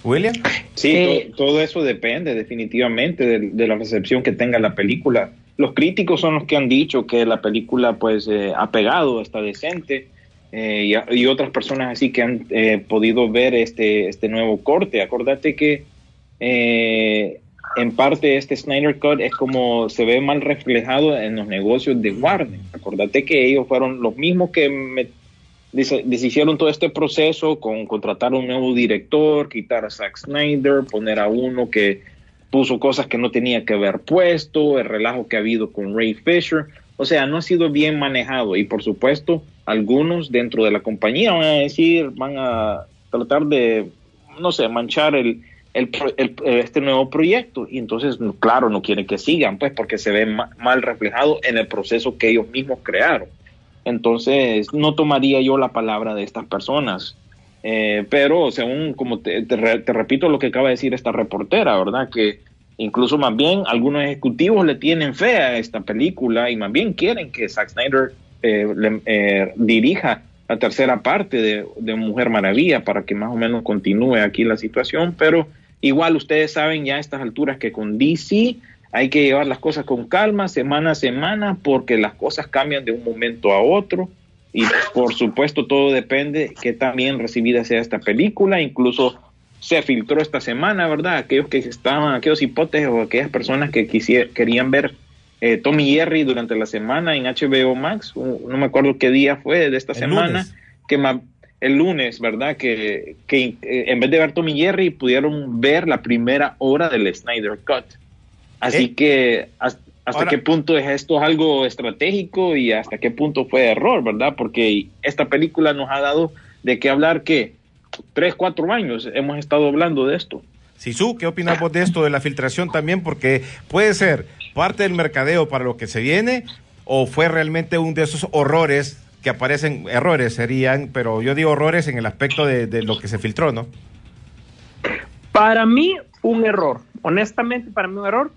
William, Sí, Eh, to- todo, eso depende definitivamente de, de la recepción que tenga la película. Los críticos son los que han dicho que la película pues eh, ha pegado, está decente, eh, y, otras personas así que han eh, podido ver este, este nuevo corte. Acordate que eh, en parte este Snyder Cut es como se ve mal reflejado en los negocios de Warner. Acordate que ellos fueron los mismos que me- deshicieron todo este proceso con contratar un nuevo director, quitar a Zack Snyder, poner a uno que puso cosas que no tenía que haber puesto, el relajo que ha habido con Ray Fisher. O sea, no ha sido bien manejado y por supuesto algunos dentro de la compañía van a decir, van a tratar de, no sé, manchar el, el el- este nuevo proyecto y entonces, claro, no quieren que sigan, pues porque se ve ma- mal reflejado en el proceso que ellos mismos crearon. Entonces, no tomaría yo la palabra de estas personas. Eh, pero según, como te, te te repito lo que acaba de decir esta reportera, ¿verdad? Que incluso más bien algunos ejecutivos le tienen fe a esta película y más bien quieren que Zack Snyder eh, le- eh, dirija la tercera parte de, de Mujer Maravilla para que más o menos continúe aquí la situación, pero igual ustedes saben ya a estas alturas que con DC hay que llevar las cosas con calma, semana a semana, porque las cosas cambian de un momento a otro. Y por supuesto todo depende que también recibida sea esta película. Incluso se filtró esta semana, ¿verdad? Aquellos que estaban, aquellos hipótesis o aquellas personas que querían ver eh, Tommy Jerry durante la semana en HBO Max. No me acuerdo qué día fue de esta El semana. lunes. Que el lunes, ¿verdad? Que, que eh, en vez de ver Tommy Jerry pudieron ver la primera hora del Snyder Cut. Así Eh. que hasta, hasta Ahora- qué punto es esto algo estratégico y hasta qué punto fue error, ¿verdad? Porque esta película nos ha dado de qué hablar que tres, cuatro años hemos estado hablando de esto. Sisu, ¿qué opinas vos de esto, de la filtración también? Porque puede ser parte del mercadeo para lo que se viene o fue realmente un de esos horrores que aparecen, errores serían, pero yo digo horrores en el aspecto de, de lo que se filtró, ¿no? Para mí, un error. Honestamente, para mí un error,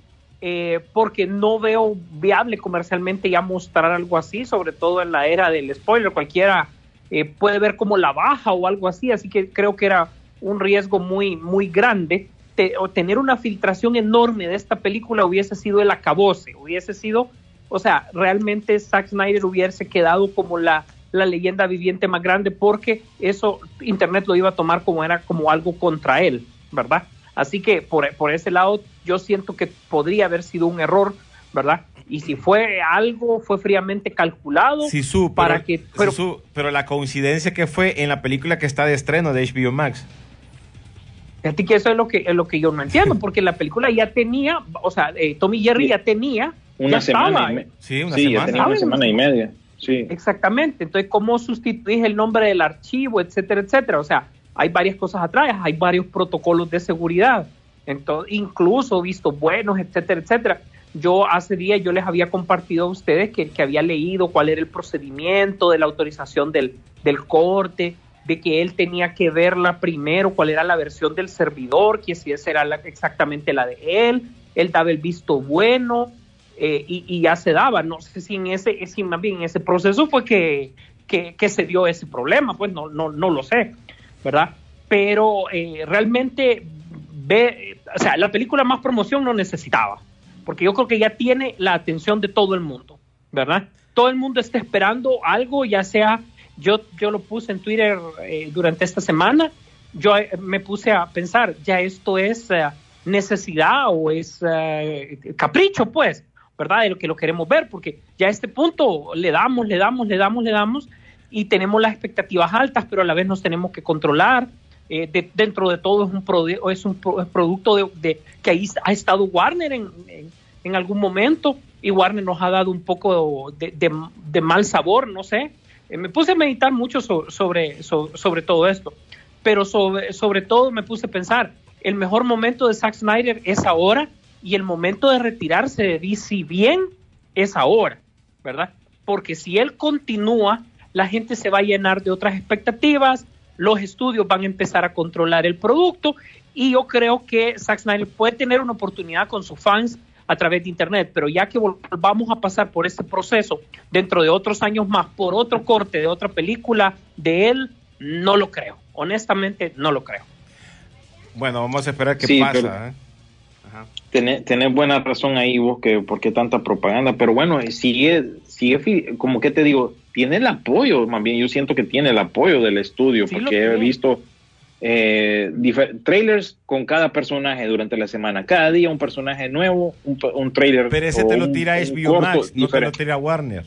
eh, porque no veo viable comercialmente ya mostrar algo así, sobre todo en la era del spoiler. Cualquiera eh, puede ver como la baja o algo así, así que creo que era un riesgo muy, muy grande. O tener una filtración enorme de esta película hubiese sido el acabose, hubiese sido, o sea, realmente Zack Snyder hubiese quedado como la, la leyenda viviente más grande porque eso Internet lo iba a tomar como era como algo contra él, ¿verdad? Así que por, por ese lado yo siento que podría haber sido un error, ¿verdad? Y si fue algo, fue fríamente calculado Sisu, pero, para que... Pero, Sisu, pero la coincidencia que fue en la película que está de estreno de HBO Max. Fíjate que eso es lo que, es lo que yo no entiendo, porque la película ya tenía, o sea, eh, Tommy Jerry ya tenía, Una ya semana estaba, y me- Sí, una sí, ya semana. tenía una semana y media. Sí. Exactamente. Entonces, ¿cómo sustituís el nombre del archivo, etcétera, etcétera? O sea, hay varias cosas atrás, hay varios protocolos de seguridad, entonces, incluso vistos buenos, etcétera, etcétera. Yo hace días yo les había compartido a ustedes que, que había leído cuál era el procedimiento de la autorización del, del corte, de que él tenía que verla primero, cuál era la versión del servidor, que si esa era exactamente la de él, él daba el visto bueno, eh, y, ya se daba. No sé si en ese, si más bien en ese proceso fue que, que, que se dio ese problema, pues no, no, no lo sé, ¿verdad? Pero eh, realmente ve, o sea, la película más promoción no necesitaba, porque yo creo que ya tiene la atención de todo el mundo, ¿verdad? Todo el mundo está esperando algo, ya sea, yo, yo lo puse en Twitter eh, durante esta semana, yo eh, me puse a pensar, ya esto es eh, necesidad o es eh, capricho, pues, ¿verdad? De lo que lo queremos ver, porque ya a este punto le damos, le damos, le damos, le damos, y tenemos las expectativas altas, pero a la vez nos tenemos que controlar. Eh, de- dentro de todo es un, prode- es un pro- es producto de, de- que ahí ha estado Warner en, en- en algún momento y Warner nos ha dado un poco de- de mal sabor, no sé. Eh, me puse a meditar mucho so- sobre, so- sobre todo esto, pero sobre, sobre todo me puse a pensar, el mejor momento de Zack Snyder es ahora y el momento de retirarse de DC bien es ahora, ¿verdad? Porque si él continúa, la gente se va a llenar de otras expectativas, los estudios van a empezar a controlar el producto y yo creo que Zack Snyder puede tener una oportunidad con sus fans a través de Internet, pero ya que vamos a pasar por este proceso dentro de otros años más, por otro corte de otra película de él, no lo creo. Honestamente, no lo creo. Bueno, vamos a esperar qué Sí, pasa. pero- ¿eh? Ajá. Tenés, tenés buena razón ahí vos que por qué tanta propaganda, pero bueno, sigue, sigue, como que te digo, tiene el apoyo, más bien yo siento que tiene el apoyo del estudio, Sí, porque he visto eh, trailers con cada personaje durante la semana, cada día un personaje nuevo, un, trailer. Pero ese te lo tira un HBO corto Max, no te lo tira Warner.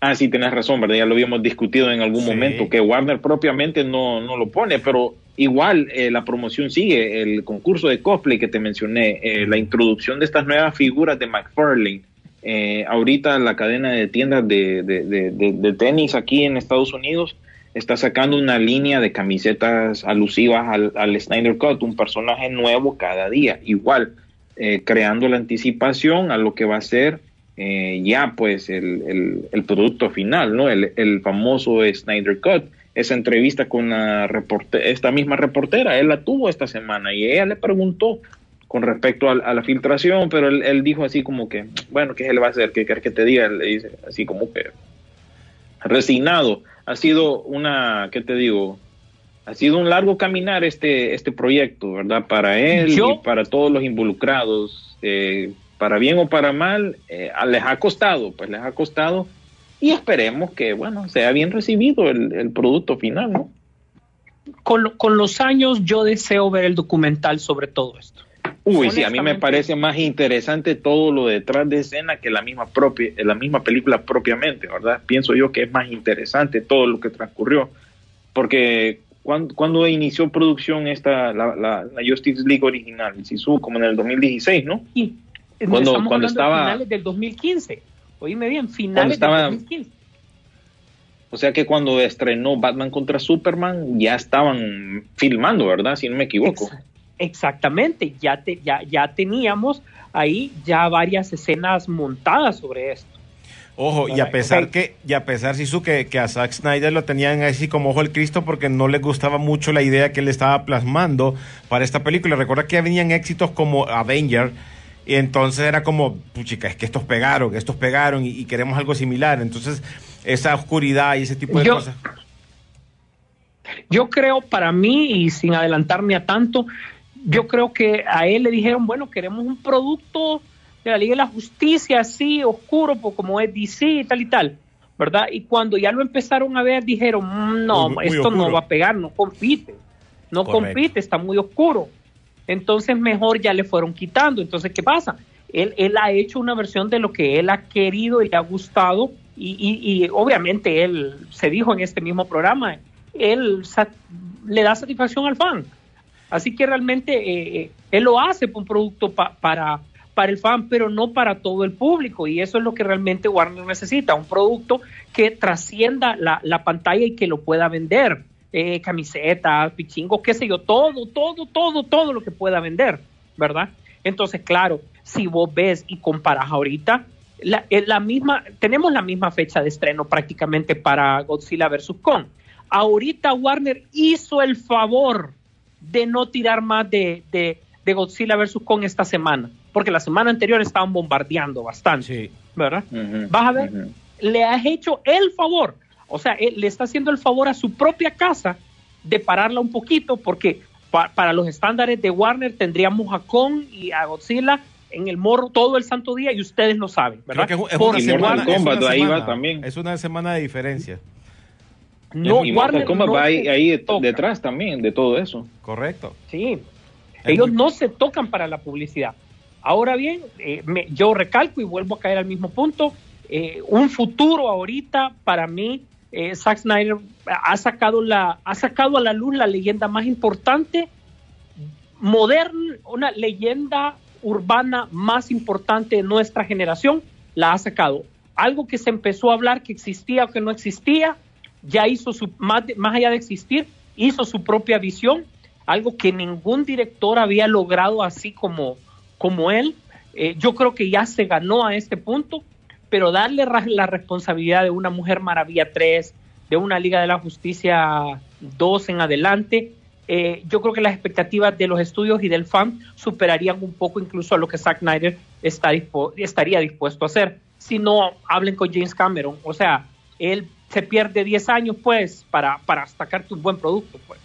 Ah, sí, tenés razón, ¿verdad? Ya lo habíamos discutido en algún Sí. momento, que Warner propiamente no, no lo pone, pero igual eh, la promoción sigue, el concurso de cosplay que te mencioné, eh, la introducción de estas nuevas figuras de McFarlane. Eh, ahorita la cadena de tiendas de, de- tenis aquí en Estados Unidos está sacando una línea de camisetas alusivas al, al Snyder Cut, un personaje nuevo cada día, igual, eh, creando la anticipación a lo que va a ser eh, ya pues el, el- el producto final, ¿no? El, el famoso Snyder Cut. Esa entrevista con la reporte esta misma reportera, él la tuvo esta semana y ella le preguntó con respecto al- a, la filtración, pero él, él dijo así como que, bueno, ¿qué le va a hacer? ¿Qué quieres que te diga? Él le dice así como que resignado. Ha sido una, ¿qué te digo? Ha sido un largo caminar este, este proyecto, ¿verdad? Para él Yo- y para todos los involucrados, eh, para bien o para mal, eh, les ha costado, pues les ha costado y esperemos que, bueno, sea bien recibido el, el producto final, ¿no? Con, con los años yo deseo ver el documental sobre todo esto. Uy, sí, a mí me parece más interesante todo lo detrás de escena que la misma propia, la misma película propiamente, ¿verdad? Pienso yo que es más interesante todo lo que transcurrió, porque cuando, cuando inició producción esta la, la, la Justice League original, Sisu, como en el 2016, ¿no? Y Cuando- estamos cuando de estaba- finales del 2015. Oíme bien, finales estaba- del 2015. O sea que cuando estrenó Batman contra Superman ya estaban filmando, ¿verdad? Si no me equivoco. Ex- Exactamente, ya, te, ya, ya teníamos ahí ya varias escenas montadas sobre esto. Ojo, y a pesar que, y a pesar, Sisu, que, que a Zack Snyder lo tenían así como ojo el Cristo porque no les gustaba mucho la idea que él estaba plasmando para esta película. Recuerda que ya venían éxitos como Avenger, y entonces era como, puchica, es que estos pegaron, estos pegaron y, y queremos algo similar. Entonces, esa oscuridad y ese tipo de Yo- cosas. Yo creo, para mí, y sin adelantarme a tanto, yo creo que a él le dijeron, bueno, queremos un producto de la Liga de la Justicia así, oscuro, pues, como es DC y tal y tal, ¿verdad? Y cuando ya lo empezaron a ver, dijeron, "Mm, no, Muy- muy esto no va a pegar, no compite, no Correcto. compite, está muy oscuro. Entonces mejor ya le fueron quitando. Entonces, ¿qué pasa? Él, él ha hecho una versión de lo que él ha querido y le ha gustado y, y- y obviamente él se dijo en este mismo programa, él le da satisfacción al fan. Así que realmente eh, eh, él lo hace por un producto pa- para, para el fan, pero no para todo el público. Y eso es lo que realmente Warner necesita, un producto que trascienda la, la pantalla y que lo pueda vender. Eh, camisetas, pichingos, qué sé yo, todo, todo, todo, todo lo que pueda vender, ¿verdad? Entonces, claro, si vos ves y comparas ahorita, la, la misma, tenemos la misma fecha de estreno prácticamente para Godzilla vs. Kong. Ahorita Warner hizo el favor de no tirar más de, de, de Godzilla vs. Kong esta semana, porque la semana anterior estaban bombardeando bastante, Sí. ¿verdad? Ujú, Vas a ver, le has hecho el favor, o sea, él le está haciendo el favor a su propia casa de pararla un poquito, porque pa- para los estándares de Warner tendríamos a Kong y a Godzilla en el morro todo el santo día y ustedes lo saben, ¿verdad? Creo que es, una semana, es Kombat, una ahí va semana. también. Es una semana de diferencia. No, y Mortal Warner Kombat no va ahí, detrás también de todo eso. Correcto. Sí, Es ellos muy- no se tocan para la publicidad. Ahora bien, eh, me- yo recalco y vuelvo a caer al mismo punto, eh, un futuro ahorita para mí, eh, Zack Snyder ha sacado, la, ha sacado a la luz la leyenda más importante, moderna, una leyenda urbana más importante de nuestra generación, la ha sacado. Algo que se empezó a hablar que existía o que no existía, ya hizo su, más, de- más allá de existir, hizo su propia visión, algo que ningún director había logrado así como, como él. Eh, yo creo que ya se ganó a este punto, pero darle la responsabilidad de una Mujer Maravilla 3, de una Liga de la Justicia 2 en adelante, eh, yo creo que las expectativas de los estudios y del fan superarían un poco incluso a lo que Zack Snyder está estaría dispuesto a hacer. Si no, hablen con James Cameron. O sea, él se pierde 10 años, pues, para, para sacarte un buen producto, pues.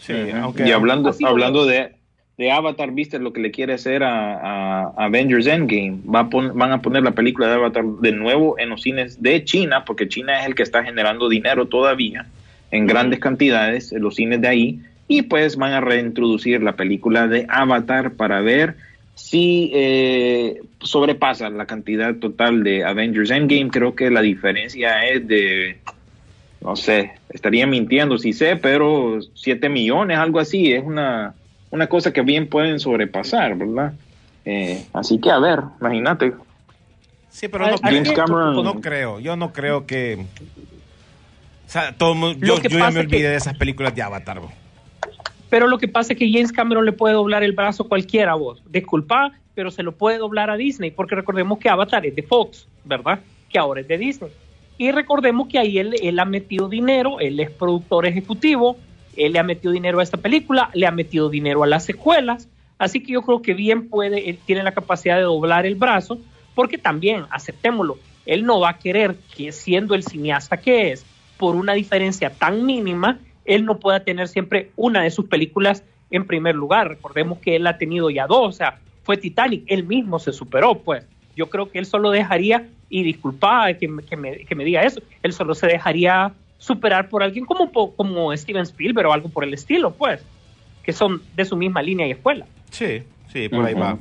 Sí, aunque y hablando, Así hablando de, de Avatar, viste lo que le quiere hacer a, a Avengers Endgame. Va a pon- van a poner la película de Avatar de nuevo en los cines de China, porque China es el que está generando dinero todavía en grandes cantidades en los cines de ahí. Y pues van a reintroducir la película de Avatar para ver si eh, sobrepasa la cantidad total de Avengers Endgame. Creo que la diferencia es de no sé, estaría mintiendo si sé, pero 7 millones, algo así, es una, una cosa que bien pueden sobrepasar, ¿verdad? Eh, así que a ver, imagínate. Sí, pero no, James creo- Cameron- no creo. Yo no creo que. O sea, todo, yo, que yo ya me que- olvidé de esas películas de Avatar. Pero lo que pasa es que James Cameron le puede doblar el brazo a cualquiera vos. Disculpa, pero se lo puede doblar a Disney, porque recordemos que Avatar es de Fox, ¿verdad? Que ahora es de Disney. Y recordemos que ahí él, él ha metido dinero, él es productor ejecutivo, él le ha metido dinero a esta película, le ha metido dinero a las secuelas, así que yo creo que bien puede, él tiene la capacidad de doblar el brazo, porque también, aceptémoslo, él no va a querer que siendo el cineasta que es, por una diferencia tan mínima, él no pueda tener siempre una de sus películas en primer lugar. Recordemos que él ha tenido ya dos, o sea, fue Titanic, él mismo se superó, pues. Yo creo que él solo dejaría, y disculpa que, me- que me, que me diga eso, él solo se dejaría superar por alguien como, como Steven Spielberg o algo por el estilo, pues, que son de su misma línea y escuela. Sí, sí, por ahí va.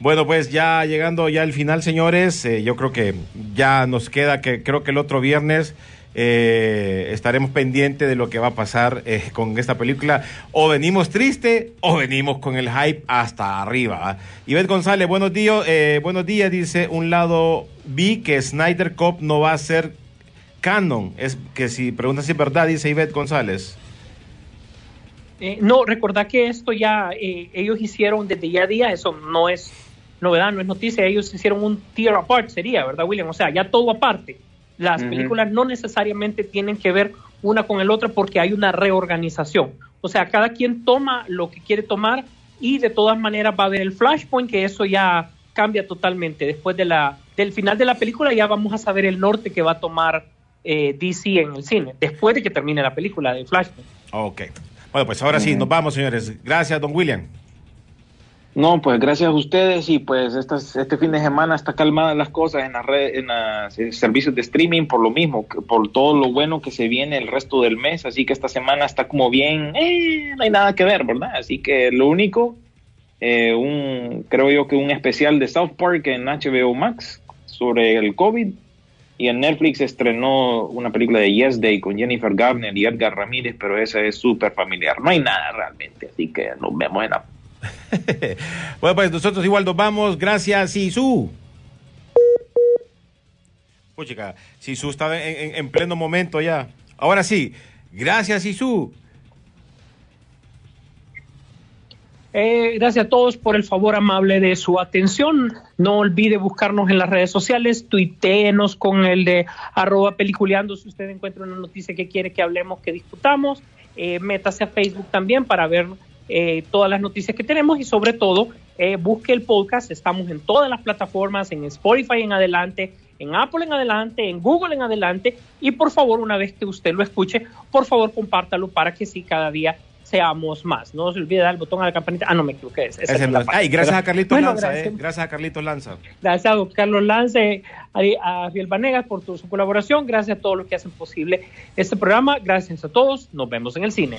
Bueno, pues ya llegando ya al final, señores, eh, yo creo que ya nos queda que creo que el otro viernes eh, estaremos pendientes de lo que va a pasar eh, con esta película. O venimos triste o venimos con el hype hasta arriba. Ivette González, buenos días, eh, buenos días, dice un lado vi que Snyder Cop no va a ser canon. Es que si pregunta si es verdad, dice Ivette González. No, recordad que esto ya ellos hicieron desde ya día, eso no es novedad, no es noticia, ellos hicieron un tier apart, sería, ¿verdad, William? O sea, ya todo aparte. Las películas no necesariamente tienen que ver una con el otro porque hay una reorganización. O sea, cada quien toma lo que quiere tomar y de todas maneras va a haber el flashpoint, que eso ya cambia totalmente. Después de la, del final de la película ya vamos a saber el norte que va a tomar eh, DC en el cine, después de que termine la película de Flashpoint. Ok. Bueno, pues ahora sí, nos vamos, señores. Gracias, don William. No, pues gracias a ustedes y pues este fin de semana está calmadas las cosas en las redes, en los servicios de streaming por lo mismo, por todo lo bueno que se viene el resto del mes, así que esta semana está como bien, eh, no hay nada que ver, ¿verdad? Así que lo único, eh, un, creo yo que un especial de South Park en HBO Max sobre el COVID. Y en Netflix estrenó una película de Yes Day con Jennifer Garner y Edgar Ramírez, pero esa es súper familiar, no hay nada realmente, así que nos vemos en la bueno, pues nosotros igual nos vamos. Gracias, Sisu. Puchica, Sisu estaba en, en- en pleno momento ya. Ahora sí, gracias, Sisu. Eh, gracias a todos por el favor amable de su atención. No olvide buscarnos en las redes sociales, tuiteenos con el de arroba peliculeando si usted encuentra una noticia que quiere que hablemos, que discutamos. Eh, métase a Facebook también para ver eh, todas las noticias que tenemos y sobre todo eh, busque el podcast. Estamos en todas las plataformas, en Spotify en adelante, en Apple en adelante, en Google en adelante y por favor una vez que usted lo escuche, por favor compártalo para que sí cada día seamos más. No se olvide dar el botón a la campanita. Ah, no me equivoqué. esa es la. Ay, gracias a Carlitos Bueno, Lanza, gracias. eh. Gracias a Carlitos Lanza. Gracias a don Carlos Lance, a, a Fiel Vanegas por tu- su colaboración. Gracias a todos los que hacen posible este programa. Gracias a todos. Nos vemos en el cine.